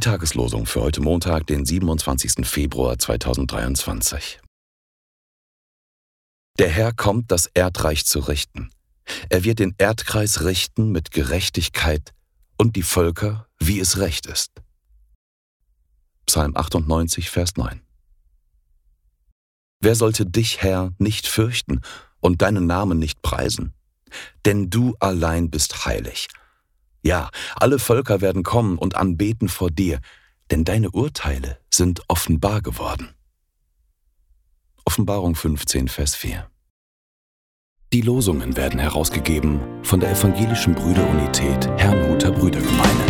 Tageslosung für heute Montag, den 27. Februar 2023. Der Herr kommt, das Erdreich zu richten. Er wird den Erdkreis richten mit Gerechtigkeit und die Völker, wie es recht ist. Psalm 98, Vers 9. Wer sollte dich, Herr, nicht fürchten und deinen Namen nicht preisen? Denn du allein bist heilig. Ja, alle Völker werden kommen und anbeten vor dir, denn deine Urteile sind offenbar geworden. Offenbarung 15, Vers 4. Die Losungen werden herausgegeben von der Evangelischen Brüderunität Herrnhuter Brüdergemeine.